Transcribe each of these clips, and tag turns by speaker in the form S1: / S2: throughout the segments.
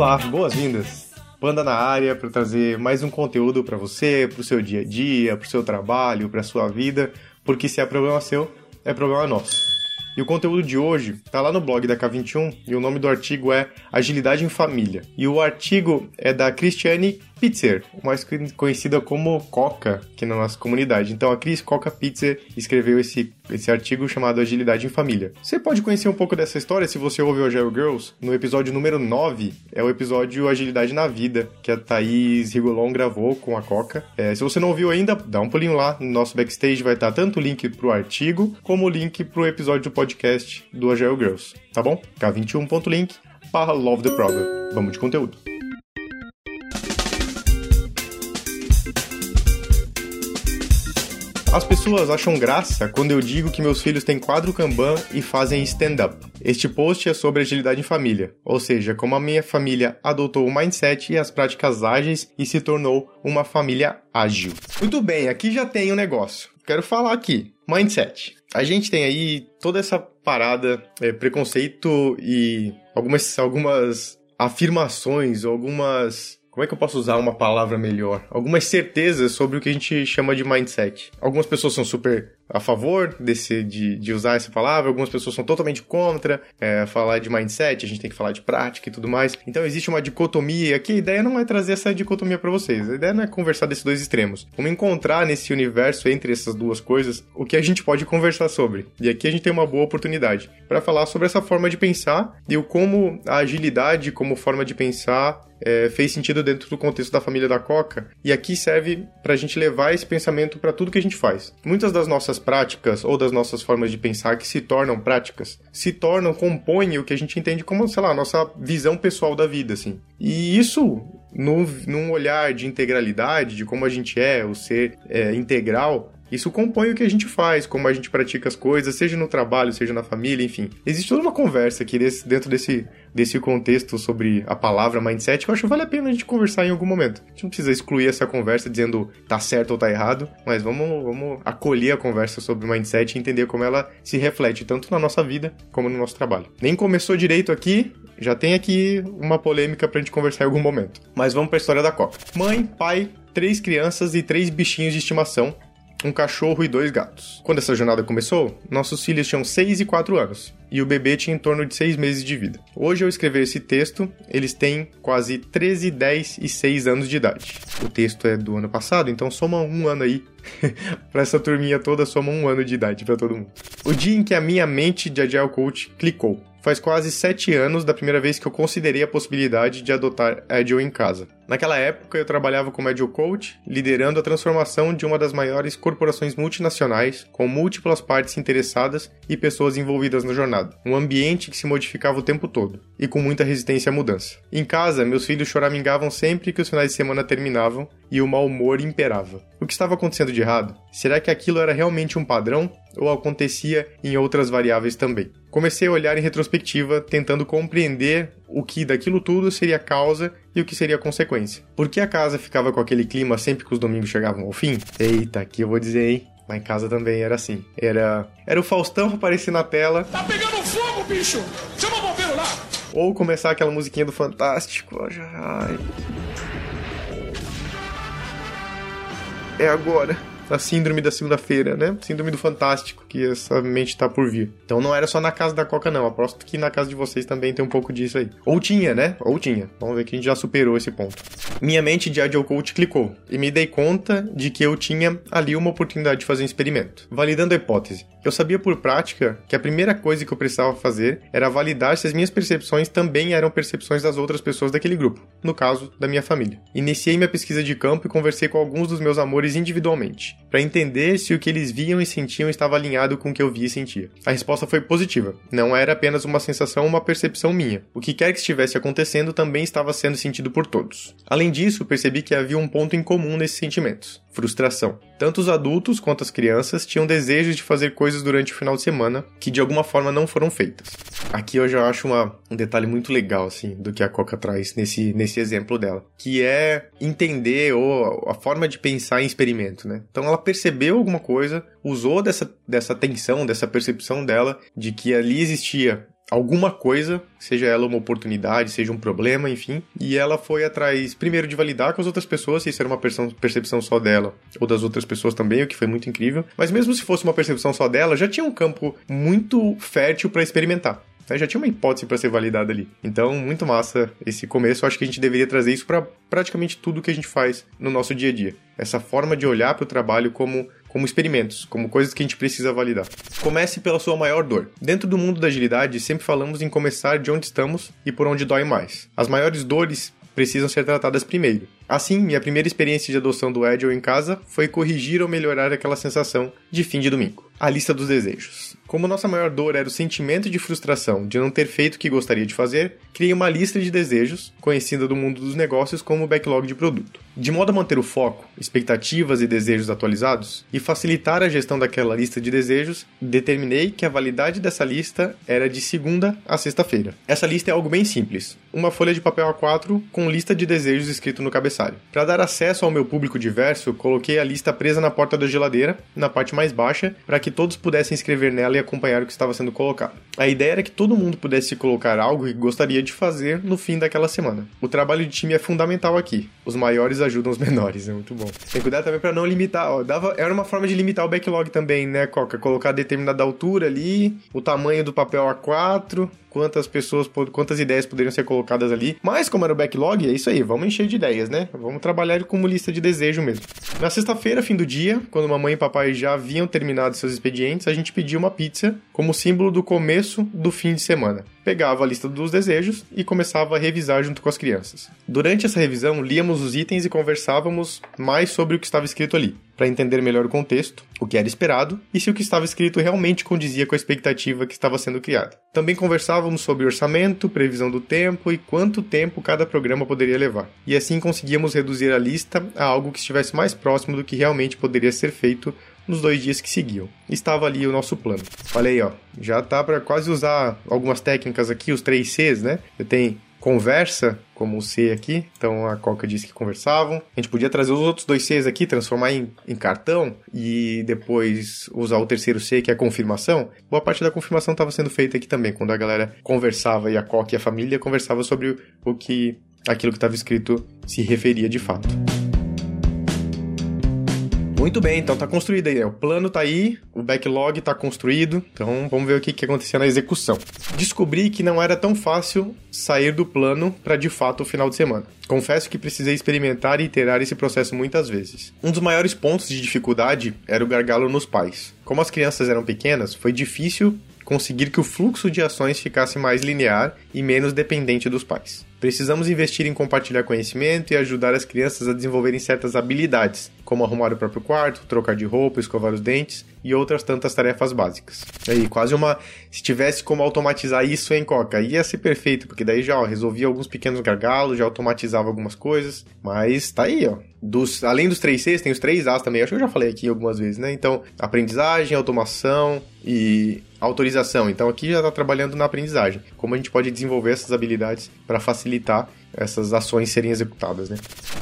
S1: Olá, boas-vindas. Banda na área para trazer mais um conteúdo para você, para o seu dia a dia, para o seu trabalho, para sua vida, porque se é problema seu, é problema nosso. E o conteúdo de hoje está lá no blog da K21 e o nome do artigo é Agilidade em Família. E o artigo é da Cristiane Pitzer, mais conhecida como Coca aqui na nossa comunidade. Então a Cris Coca Pitzer escreveu esse, esse artigo chamado Agilidade em Família. Você pode conhecer um pouco dessa história se você ouve o Agile Girls no episódio número 9, é o episódio Agilidade na Vida, que a Thaís Rigolon gravou com a Coca. É, se você não ouviu ainda, dá um pulinho lá no nosso backstage, vai estar tanto o link pro artigo como o link pro episódio do podcast do Agile Girls, tá bom? K21.link barra Love the Problem. Vamos de conteúdo. As pessoas acham graça quando eu digo que meus filhos têm quadro Kanban e fazem stand-up. Este post é sobre agilidade em família, ou seja, como a minha família adotou o mindset e as práticas ágeis e se tornou uma família ágil. Muito bem, aqui já tem um negócio. Quero falar aqui. Mindset. A gente tem aí toda essa parada, é, preconceito e algumas, algumas afirmações, algumas como é que eu posso usar uma palavra melhor? Algumas certezas sobre o que a gente chama de mindset. Algumas pessoas são super a favor desse, de, de usar essa palavra, algumas pessoas são totalmente contra é, falar de mindset, a gente tem que falar de prática e tudo mais. Então existe uma dicotomia aqui. A ideia não é trazer essa dicotomia para vocês, a ideia não é conversar desses dois extremos. Vamos encontrar nesse universo entre essas duas coisas o que a gente pode conversar sobre. E aqui a gente tem uma boa oportunidade para falar sobre essa forma de pensar e o como a agilidade como forma de pensar é, fez sentido dentro do contexto da família da Coca, e aqui serve para a gente levar esse pensamento para tudo que a gente faz. Muitas das nossas práticas ou das nossas formas de pensar que se tornam práticas, se tornam, compõem o que a gente entende como, sei lá, a nossa visão pessoal da vida, assim. E isso, no, num olhar de integralidade, de como a gente é, o ser é, integral, isso compõe o que a gente faz, como a gente pratica as coisas, seja no trabalho, seja na família, enfim. Existe toda uma conversa aqui desse, dentro desse, desse contexto sobre a palavra mindset que eu acho que vale a pena a gente conversar em algum momento. A gente não precisa excluir essa conversa dizendo tá certo ou tá errado, mas vamos, vamos acolher a conversa sobre mindset e entender como ela se reflete tanto na nossa vida como no nosso trabalho. Nem começou direito aqui, já tem aqui uma polêmica pra gente conversar em algum momento. Mas vamos pra história da Copa. Mãe, pai, três crianças e três bichinhos de estimação um cachorro e dois gatos. Quando essa jornada começou, nossos filhos tinham 6 e 4 anos, e o bebê tinha em torno de 6 meses de vida. Hoje, ao escrever esse texto, eles têm quase 13, 10 e 6 anos de idade. O texto é do ano passado, então soma um ano aí. para essa turminha toda, soma um ano de idade para todo mundo. O dia em que a minha mente de Agile Coach clicou. Faz quase sete anos da primeira vez que eu considerei a possibilidade de adotar Agile em casa. Naquela época, eu trabalhava como Agile Coach, liderando a transformação de uma das maiores corporações multinacionais, com múltiplas partes interessadas e pessoas envolvidas na jornada. Um ambiente que se modificava o tempo todo, e com muita resistência à mudança. Em casa, meus filhos choramingavam sempre que os finais de semana terminavam e o mau humor imperava. O que estava acontecendo de errado? Será que aquilo era realmente um padrão ou acontecia em outras variáveis também? Comecei a olhar em retrospectiva, tentando compreender o que daquilo tudo seria causa e o que seria consequência. Por que a casa ficava com aquele clima sempre que os domingos chegavam ao fim? Eita, aqui eu vou dizer, hein? Lá em casa também era assim. Era, era o Faustão aparecer na tela.
S2: Tá pegando fogo, bicho! Chama o bombeiro lá!
S1: Ou começar aquela musiquinha do Fantástico. Ai. É agora a síndrome da segunda-feira, né? Síndrome do fantástico, que essa mente tá por vir. Então não era só na casa da Coca, não. Aposto que na casa de vocês também tem um pouco disso aí. Ou tinha, né? Ou tinha. Vamos ver que a gente já superou esse ponto. Minha mente de Agile Coach clicou e me dei conta de que eu tinha ali uma oportunidade de fazer um experimento. Validando a hipótese. Eu sabia por prática que a primeira coisa que eu precisava fazer era validar se as minhas percepções também eram percepções das outras pessoas daquele grupo, no caso, da minha família. Iniciei minha pesquisa de campo e conversei com alguns dos meus amores individualmente para entender se o que eles viam e sentiam estava alinhado com o que eu via e sentia. A resposta foi positiva. Não era apenas uma sensação ou uma percepção minha. O que quer que estivesse acontecendo também estava sendo sentido por todos. Além disso, percebi que havia um ponto em comum nesses sentimentos frustração. Tanto os adultos quanto as crianças tinham desejos de fazer coisas durante o final de semana que de alguma forma não foram feitas. Aqui eu já acho uma, um detalhe muito legal assim do que a Coca traz nesse, nesse exemplo dela, que é entender ou a forma de pensar em experimento, né? Então ela percebeu alguma coisa, usou dessa, dessa tensão, dessa percepção dela de que ali existia alguma coisa, seja ela uma oportunidade, seja um problema, enfim. E ela foi atrás, primeiro, de validar com as outras pessoas, se isso era uma percepção só dela ou das outras pessoas também, o que foi muito incrível. Mas mesmo se fosse uma percepção só dela, já tinha um campo muito fértil para experimentar. Né? Já tinha uma hipótese para ser validada ali. Então, muito massa esse começo. Eu acho que a gente deveria trazer isso para praticamente tudo que a gente faz no nosso dia a dia. Essa forma de olhar para o trabalho como como experimentos, como coisas que a gente precisa validar. Comece pela sua maior dor. Dentro do mundo da agilidade, sempre falamos em começar de onde estamos e por onde dói mais. As maiores dores precisam ser tratadas primeiro. Assim, minha primeira experiência de adoção do Agile em casa foi corrigir ou melhorar aquela sensação de fim de domingo. A lista dos desejos. Como nossa maior dor era o sentimento de frustração de não ter feito o que gostaria de fazer, criei uma lista de desejos, conhecida do mundo dos negócios como backlog de produto. De modo a manter o foco, expectativas e desejos atualizados e facilitar a gestão daquela lista de desejos, determinei que a validade dessa lista era de segunda a sexta-feira. Essa lista é algo bem simples: uma folha de papel A4 com lista de desejos escrito no cabeçalho. Para dar acesso ao meu público diverso, coloquei a lista presa na porta da geladeira, na parte mais baixa, para que todos pudessem escrever nela e acompanhar o que estava sendo colocado. A ideia era que todo mundo pudesse colocar algo que gostaria de fazer no fim daquela semana. O trabalho de time é fundamental aqui. Os maiores ajudam os menores, é muito bom. Tem que cuidar também para não limitar, ó, dava, era uma forma de limitar o backlog também, né, Coca? Colocar determinada altura ali, o tamanho do papel A4, quantas pessoas, quantas ideias poderiam ser colocadas ali. Mas como era o backlog, é isso aí, vamos encher de ideias, né? Vamos trabalhar como lista de desejo mesmo. Na sexta-feira, fim do dia, quando mamãe e papai já haviam terminado seus expedientes, a gente pediu uma pizza como símbolo do começo do fim de semana. Pegava a lista dos desejos e começava a revisar junto com as crianças. Durante essa revisão, líamos os itens e conversávamos mais sobre o que estava escrito ali para entender melhor o contexto, o que era esperado e se o que estava escrito realmente condizia com a expectativa que estava sendo criada. Também conversávamos sobre orçamento, previsão do tempo e quanto tempo cada programa poderia levar. E assim conseguíamos reduzir a lista a algo que estivesse mais próximo do que realmente poderia ser feito nos dois dias que seguiam. Estava ali o nosso plano. Falei, ó, já tá para quase usar algumas técnicas aqui, os três Cs, né? Você tem conversa, como o C aqui, então a Coca disse que conversavam. A gente podia trazer os outros dois Cs aqui, transformar em, em cartão e depois usar o terceiro C, que é a confirmação. Boa parte da confirmação estava sendo feita aqui também, quando a galera conversava e a Coca e a família conversava sobre o que aquilo que estava escrito se referia de fato. Muito bem, então tá construído aí. Né? O plano tá aí, o backlog tá construído. Então vamos ver o que, que acontecia na execução. Descobri que não era tão fácil sair do plano para de fato o final de semana. Confesso que precisei experimentar e iterar esse processo muitas vezes. Um dos maiores pontos de dificuldade era o gargalo nos pais. Como as crianças eram pequenas, foi difícil conseguir que o fluxo de ações ficasse mais linear e menos dependente dos pais. Precisamos investir em compartilhar conhecimento e ajudar as crianças a desenvolverem certas habilidades, como arrumar o próprio quarto, trocar de roupa, escovar os dentes e outras tantas tarefas básicas. Aí, quase uma. Se tivesse como automatizar isso em Coca, ia ser perfeito, porque daí já resolvia alguns pequenos gargalos, já automatizava algumas coisas, mas tá aí, ó. Dos, além dos três Cs, tem os três As também, acho que eu já falei aqui algumas vezes, né? Então, aprendizagem, automação e autorização. Então, aqui já está trabalhando na aprendizagem. Como a gente pode desenvolver essas habilidades para facilitar essas ações serem executadas. Né?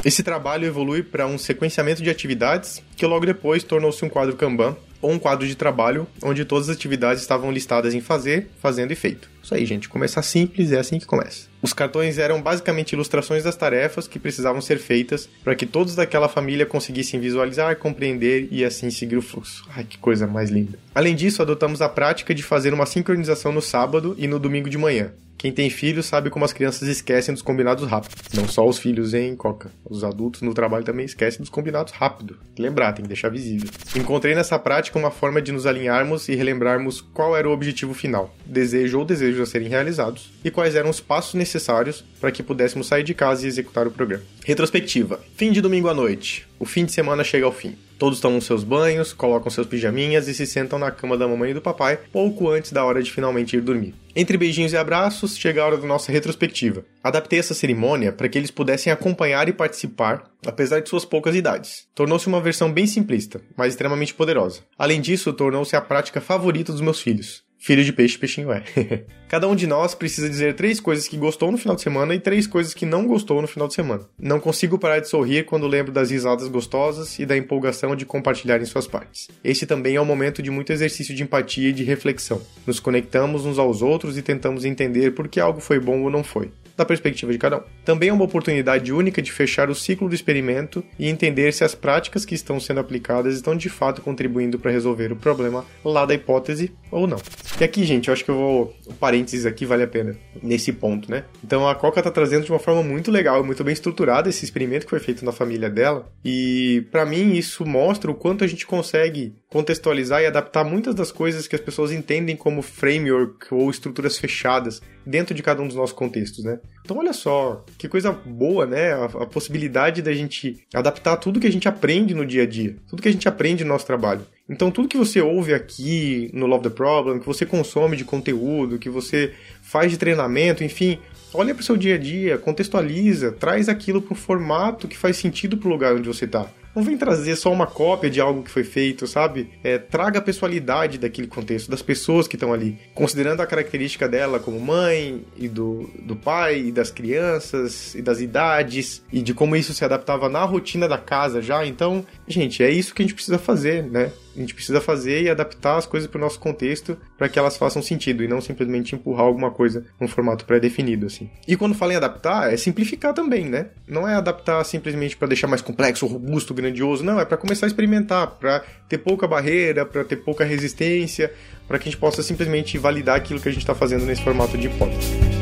S1: Esse trabalho evolui para um sequenciamento de atividades que logo depois tornou-se um quadro Kanban ou um quadro de trabalho onde todas as atividades estavam listadas em fazer, fazendo e feito. Isso aí, gente. Começar simples é assim que começa. Os cartões eram basicamente ilustrações das tarefas que precisavam ser feitas para que todos daquela família conseguissem visualizar, compreender e assim seguir o fluxo. Ai, que coisa mais linda. Além disso, adotamos a prática de fazer uma sincronização no sábado e no domingo de manhã. Quem tem filhos sabe como as crianças esquecem dos combinados rápido. Não só os filhos em Coca. Os adultos no trabalho também esquecem dos combinados rápido. Lembrar, tem que deixar visível. Encontrei nessa prática uma forma de nos alinharmos e relembrarmos qual era o objetivo final, desejo ou desejos a serem realizados, e quais eram os passos necessários para que pudéssemos sair de casa e executar o programa. Retrospectiva. Fim de domingo à noite. O fim de semana chega ao fim. Todos tomam seus banhos, colocam seus pijaminhas e se sentam na cama da mamãe e do papai pouco antes da hora de finalmente ir dormir. Entre beijinhos e abraços, chega a hora da nossa retrospectiva. Adaptei essa cerimônia para que eles pudessem acompanhar e participar, apesar de suas poucas idades. Tornou-se uma versão bem simplista, mas extremamente poderosa. Além disso, tornou-se a prática favorita dos meus filhos. Filho de peixe, peixinho é. Cada um de nós precisa dizer três coisas que gostou no final de semana e três coisas que não gostou no final de semana. Não consigo parar de sorrir quando lembro das risadas gostosas e da empolgação de compartilhar em suas partes. Este também é um momento de muito exercício de empatia e de reflexão. Nos conectamos uns aos outros e tentamos entender por que algo foi bom ou não foi da perspectiva de cada um. Também é uma oportunidade única de fechar o ciclo do experimento e entender se as práticas que estão sendo aplicadas estão de fato contribuindo para resolver o problema lá da hipótese ou não. E aqui, gente, eu acho que eu vou. O parênteses aqui vale a pena nesse ponto, né? Então a Coca tá trazendo de uma forma muito legal, muito bem estruturada esse experimento que foi feito na família dela. E para mim isso mostra o quanto a gente consegue contextualizar e adaptar muitas das coisas que as pessoas entendem como framework ou estruturas fechadas dentro de cada um dos nossos contextos, né? Então olha só, que coisa boa, né? A, a possibilidade da gente adaptar tudo que a gente aprende no dia a dia, tudo que a gente aprende no nosso trabalho. Então, tudo que você ouve aqui no Love the Problem, que você consome de conteúdo, que você faz de treinamento, enfim, olha para o seu dia a dia, contextualiza, traz aquilo para um formato que faz sentido para o lugar onde você está. Não vem trazer só uma cópia de algo que foi feito, sabe? É, traga a pessoalidade daquele contexto, das pessoas que estão ali, considerando a característica dela como mãe e do, do pai e das crianças e das idades e de como isso se adaptava na rotina da casa já. Então, gente, é isso que a gente precisa fazer, né? A gente precisa fazer e adaptar as coisas para o nosso contexto para que elas façam sentido e não simplesmente empurrar alguma coisa num formato pré-definido, assim. E quando falo em adaptar, é simplificar também, né? Não é adaptar simplesmente para deixar mais complexo, robusto, grandioso, não, é para começar a experimentar, para ter pouca barreira, para ter pouca resistência, para que a gente possa simplesmente validar aquilo que a gente está fazendo nesse formato de hipótese.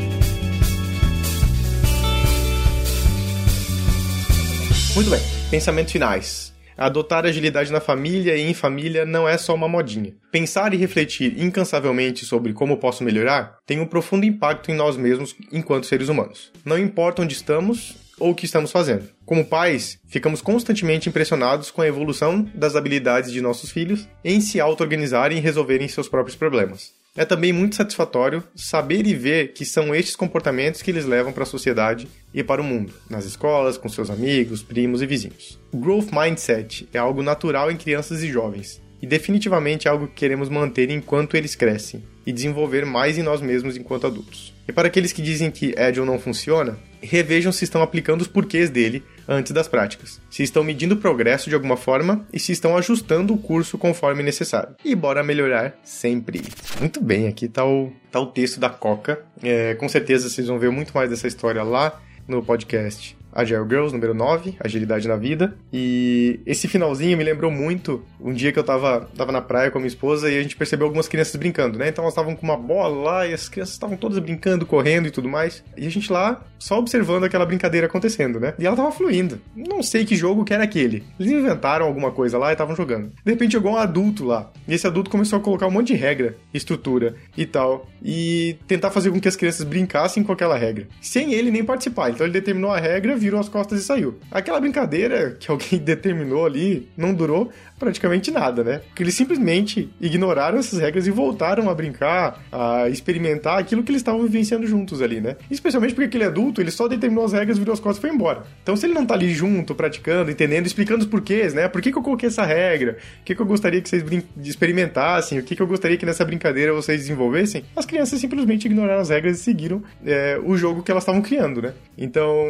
S1: Muito bem, pensamentos finais. Adotar agilidade na família e em família não é só uma modinha. Pensar e refletir incansavelmente sobre como posso melhorar tem um profundo impacto em nós mesmos enquanto seres humanos. Não importa onde estamos ou o que estamos fazendo. Como pais, ficamos constantemente impressionados com a evolução das habilidades de nossos filhos em se auto-organizarem e resolverem seus próprios problemas. É também muito satisfatório saber e ver que são estes comportamentos que eles levam para a sociedade e para o mundo, nas escolas, com seus amigos, primos e vizinhos. O growth mindset é algo natural em crianças e jovens, e definitivamente é algo que queremos manter enquanto eles crescem e desenvolver mais em nós mesmos enquanto adultos. E para aqueles que dizem que Agile não funciona, revejam se estão aplicando os porquês dele antes das práticas, se estão medindo o progresso de alguma forma e se estão ajustando o curso conforme necessário. E bora melhorar sempre. Muito bem, aqui está o, tá o texto da Coca. É, com certeza vocês vão ver muito mais dessa história lá no podcast Agile Girls, número 9, Agilidade na Vida. E esse finalzinho me lembrou muito um dia que eu tava, tava na praia com a minha esposa e a gente percebeu algumas crianças brincando, né? Então elas estavam com uma bola lá e as crianças estavam todas brincando, correndo e tudo mais. E a gente lá só observando aquela brincadeira acontecendo, né? E ela tava fluindo. Não sei que jogo que era aquele. Eles inventaram alguma coisa lá e estavam jogando. De repente chegou um adulto lá. E esse adulto começou a colocar um monte de regra, estrutura e tal. E tentar fazer com que as crianças brincassem com aquela regra. Sem ele nem participar. Então ele determinou a regra, virou as costas e saiu. Aquela brincadeira que alguém determinou ali não durou praticamente nada, né? Porque eles simplesmente ignoraram essas regras e voltaram a brincar, a experimentar aquilo que eles estavam vivenciando juntos ali, né? Especialmente porque aquele adulto, ele só determinou as regras, virou as costas e foi embora. Então, se ele não tá ali junto, praticando, entendendo, explicando os porquês, né? Por que, que eu coloquei essa regra? O que, que eu gostaria que vocês experimentassem? O que, que eu gostaria que nessa brincadeira vocês desenvolvessem? As crianças simplesmente ignoraram as regras e seguiram é, o jogo que elas estavam criando, né? Então,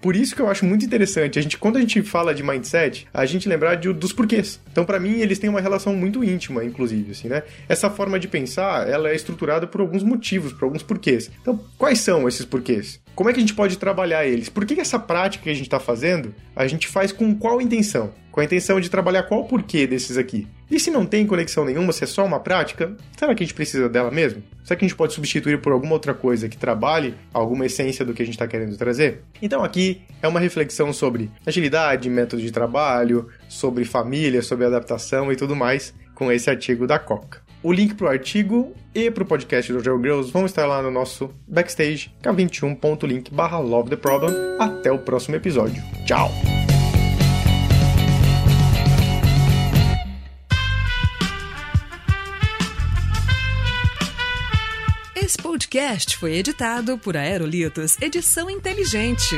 S1: por isso que eu acho muito interessante, a gente, quando a gente fala de mindset, a gente lembrar de, dos porquês. Então, para mim, eles têm uma relação muito íntima, inclusive, assim, né? Essa forma de pensar, ela é estruturada por alguns motivos, por alguns porquês. Então, quais são esses porquês? Como é que a gente pode trabalhar eles? Por que essa prática que a gente está fazendo, a gente faz com qual intenção? Com a intenção de trabalhar qual porquê desses aqui? E se não tem conexão nenhuma, se é só uma prática, será que a gente precisa dela mesmo? Será que a gente pode substituir por alguma outra coisa que trabalhe alguma essência do que a gente está querendo trazer? Então aqui é uma reflexão sobre agilidade, método de trabalho, sobre família, sobre adaptação e tudo mais com esse artigo da Coca. O link para o artigo e para o podcast do Joe Girls vão estar lá no nosso backstage, k21.link barra Love the Problem. Até o próximo episódio. Tchau!
S3: Esse podcast foi editado por Aerolitos Edição Inteligente.